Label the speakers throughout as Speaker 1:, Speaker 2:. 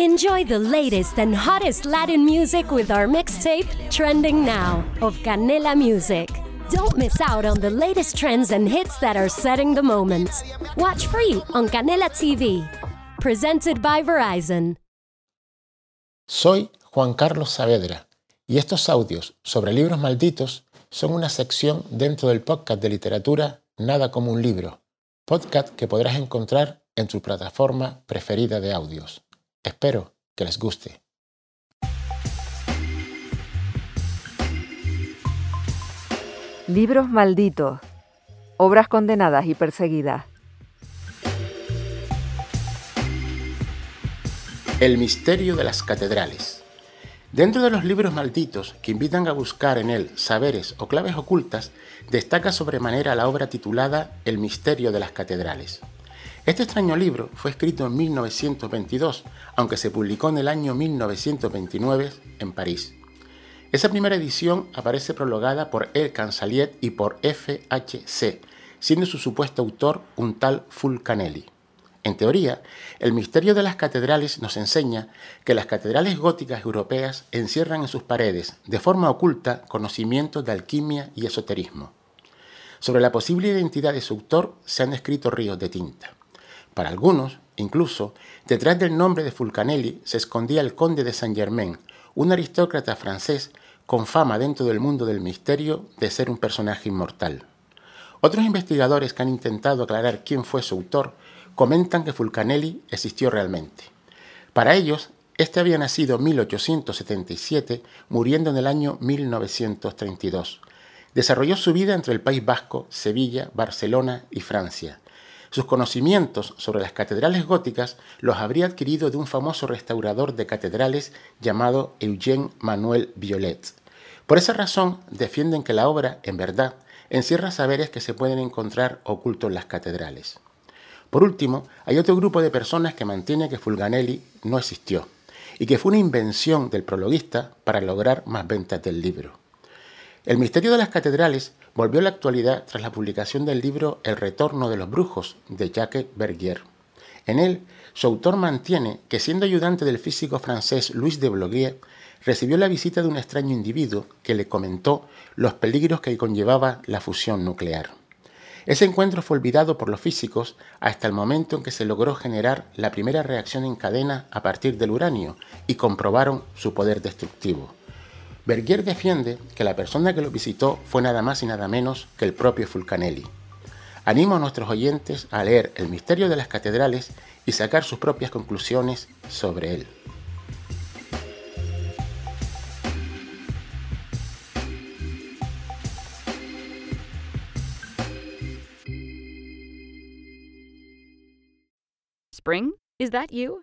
Speaker 1: Enjoy the latest and hottest Latin music with our mixtape, Trending Now, of Canela Music. Don't miss out on the latest trends and hits that are setting the moment. Watch free on Canela TV. Presented by Verizon.
Speaker 2: Soy Juan Carlos Saavedra y estos audios sobre libros malditos son una sección dentro del podcast de literatura Nada como un libro, podcast que podrás encontrar en tu plataforma preferida de audios. Espero que les guste.
Speaker 3: Libros malditos. Obras condenadas y perseguidas.
Speaker 2: El misterio de las catedrales. Dentro de los libros malditos que invitan a buscar en él saberes o claves ocultas, destaca sobremanera la obra titulada El misterio de las catedrales. Este extraño libro fue escrito en 1922, aunque se publicó en el año 1929 en París. Esa primera edición aparece prologada por El Cansaliet y por F.H.C., siendo su supuesto autor un tal Fulcanelli. En teoría, el misterio de las catedrales nos enseña que las catedrales góticas europeas encierran en sus paredes, de forma oculta, conocimientos de alquimia y esoterismo. Sobre la posible identidad de su autor se han escrito ríos de tinta. Para algunos, incluso, detrás del nombre de Fulcanelli se escondía el conde de Saint-Germain, un aristócrata francés con fama dentro del mundo del misterio de ser un personaje inmortal. Otros investigadores que han intentado aclarar quién fue su autor comentan que Fulcanelli existió realmente. Para ellos, este había nacido en 1877, muriendo en el año 1932. Desarrolló su vida entre el País Vasco, Sevilla, Barcelona y Francia. Sus conocimientos sobre las catedrales góticas los habría adquirido de un famoso restaurador de catedrales llamado Eugène Manuel Violet. Por esa razón defienden que la obra, en verdad, encierra saberes que se pueden encontrar ocultos en las catedrales. Por último, hay otro grupo de personas que mantiene que Fulganelli no existió y que fue una invención del prologuista para lograr más ventas del libro. El misterio de las catedrales volvió a la actualidad tras la publicación del libro El retorno de los brujos de Jacques Bergier. En él, su autor mantiene que siendo ayudante del físico francés Louis de Broglie, recibió la visita de un extraño individuo que le comentó los peligros que conllevaba la fusión nuclear. Ese encuentro fue olvidado por los físicos hasta el momento en que se logró generar la primera reacción en cadena a partir del uranio y comprobaron su poder destructivo. Bergier defiende que la persona que lo visitó fue nada más y nada menos que el propio Fulcanelli. Animo a nuestros oyentes a leer El misterio de las catedrales y sacar sus propias conclusiones sobre él.
Speaker 4: Spring? Is that you?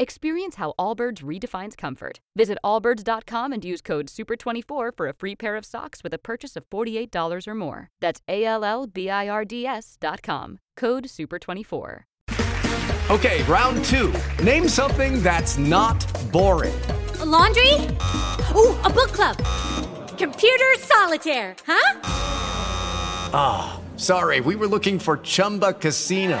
Speaker 4: Experience how Allbirds redefines comfort. Visit allbirds.com and use code SUPER24 for a free pair of socks with a purchase of $48 or more. That's A L L B I R D S.com. Code SUPER24.
Speaker 5: Okay, round two. Name something that's not boring.
Speaker 6: A laundry? Ooh, a book club. Computer solitaire, huh?
Speaker 5: Ah, oh, sorry, we were looking for Chumba Casino.